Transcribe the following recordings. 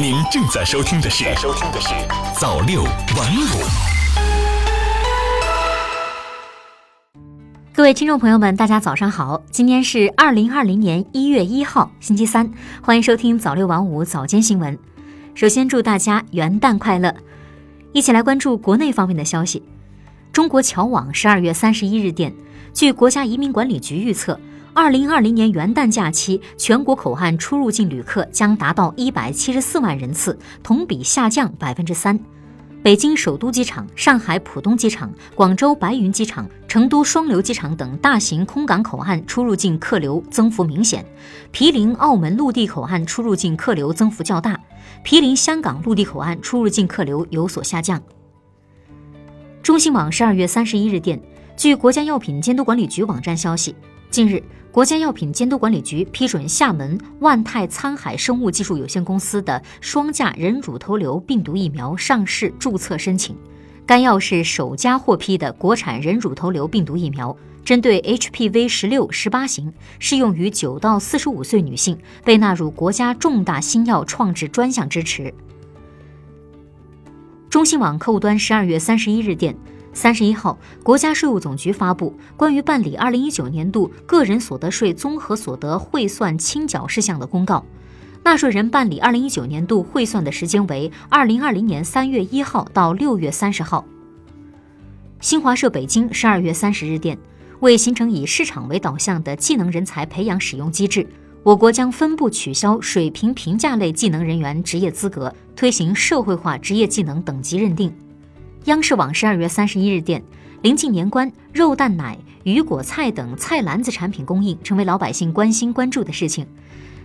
您正在收听的是《收听的是早六晚五》。各位听众朋友们，大家早上好！今天是二零二零年一月一号，星期三，欢迎收听早六晚五早间新闻。首先祝大家元旦快乐！一起来关注国内方面的消息。中国侨网十二月三十一日电，据国家移民管理局预测。二零二零年元旦假期，全国口岸出入境旅客将达到一百七十四万人次，同比下降百分之三。北京首都机场、上海浦东机场、广州白云机场、成都双流机场等大型空港口岸出入境客流增幅明显，毗邻澳门陆地口岸出入境客流增幅较大，毗邻香港陆地口岸出入境客流有所下降。中新网十二月三十一日电，据国家药品监督管理局网站消息，近日。国家药品监督管理局批准厦门万泰沧海生物技术有限公司的双价人乳头瘤病毒疫苗上市注册申请。该药是首家获批的国产人乳头瘤病毒疫苗，针对 HPV 十六、十八型，适用于九到四十五岁女性，被纳入国家重大新药创制专项支持。中新网客户端十二月三十一日电。三十一号，国家税务总局发布关于办理二零一九年度个人所得税综合所得汇算清缴事项的公告，纳税人办理二零一九年度汇算的时间为二零二零年三月一号到六月三十号。新华社北京十二月三十日电，为形成以市场为导向的技能人才培养使用机制，我国将分步取消水平评价类技能人员职业资格，推行社会化职业技能等级认定。央视网十二月三十一日电，临近年关，肉蛋奶、鱼果菜等菜篮子产品供应成为老百姓关心关注的事情。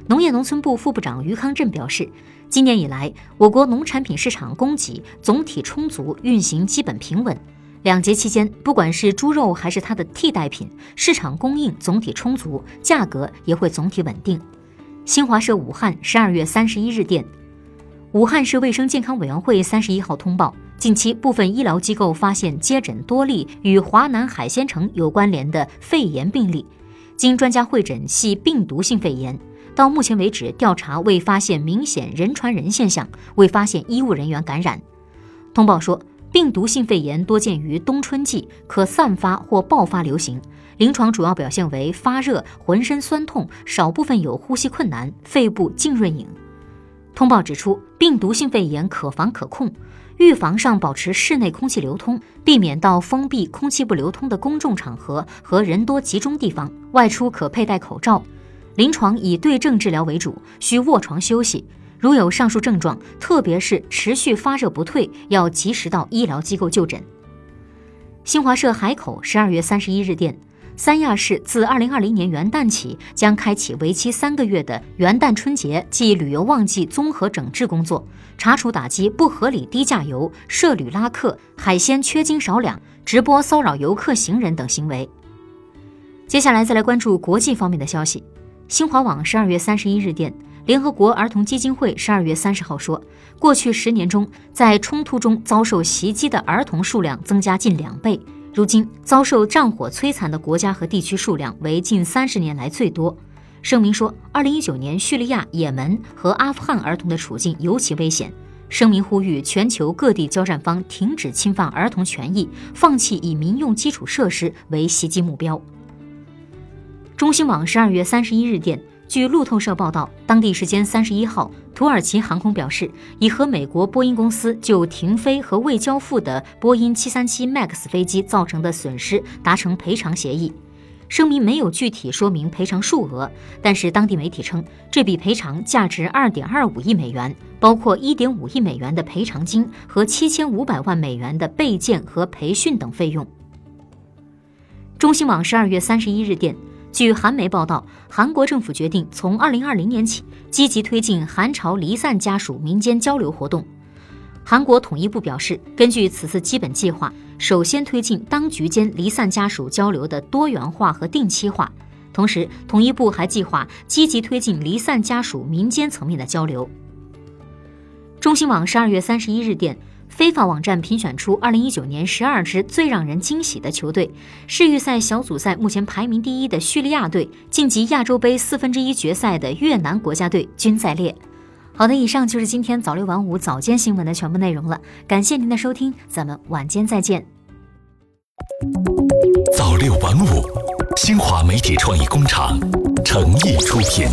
农业农村部副部长于康震表示，今年以来，我国农产品市场供给总体充足，运行基本平稳。两节期间，不管是猪肉还是它的替代品，市场供应总体充足，价格也会总体稳定。新华社武汉十二月三十一日电，武汉市卫生健康委员会三十一号通报。近期，部分医疗机构发现接诊多例与华南海鲜城有关联的肺炎病例，经专家会诊系病毒性肺炎。到目前为止，调查未发现明显人传人现象，未发现医务人员感染。通报说，病毒性肺炎多见于冬春季，可散发或爆发流行，临床主要表现为发热、浑身酸痛，少部分有呼吸困难、肺部浸润影。通报指出，病毒性肺炎可防可控。预防上保持室内空气流通，避免到封闭、空气不流通的公众场合和人多集中地方。外出可佩戴口罩。临床以对症治疗为主，需卧床休息。如有上述症状，特别是持续发热不退，要及时到医疗机构就诊。新华社海口十二月三十一日电。三亚市自二零二零年元旦起，将开启为期三个月的元旦春节暨旅游旺季综合整治工作，查处打击不合理低价游、涉旅拉客、海鲜缺斤少两、直播骚扰游客、行人等行为。接下来再来关注国际方面的消息。新华网十二月三十一日电，联合国儿童基金会十二月三十号说，过去十年中，在冲突中遭受袭击的儿童数量增加近两倍。如今遭受战火摧残的国家和地区数量为近三十年来最多。声明说，二零一九年叙利亚、也门和阿富汗儿童的处境尤其危险。声明呼吁全球各地交战方停止侵犯儿童权益，放弃以民用基础设施为袭击目标。中新网十二月三十一日电。据路透社报道，当地时间三十一号，土耳其航空表示已和美国波音公司就停飞和未交付的波音七三七 MAX 飞机造成的损失达成赔偿协议。声明没有具体说明赔偿数额，但是当地媒体称，这笔赔偿价值二点二五亿美元，包括一点五亿美元的赔偿金和七千五百万美元的备件和培训等费用。中新网十二月三十一日电。据韩媒报道，韩国政府决定从二零二零年起积极推进韩朝离散家属民间交流活动。韩国统一部表示，根据此次基本计划，首先推进当局间离散家属交流的多元化和定期化。同时，统一部还计划积极推进离散家属民间层面的交流。中新网十二月三十一日电。非法网站评选出二零一九年十二支最让人惊喜的球队世预赛小组赛目前排名第一的叙利亚队晋级亚洲杯四分之一决赛的越南国家队均在列。好的以上就是今天早六晚五早间新闻的全部内容了感谢您的收听咱们晚间再见。早六晚五新华媒体创意工厂诚意出品。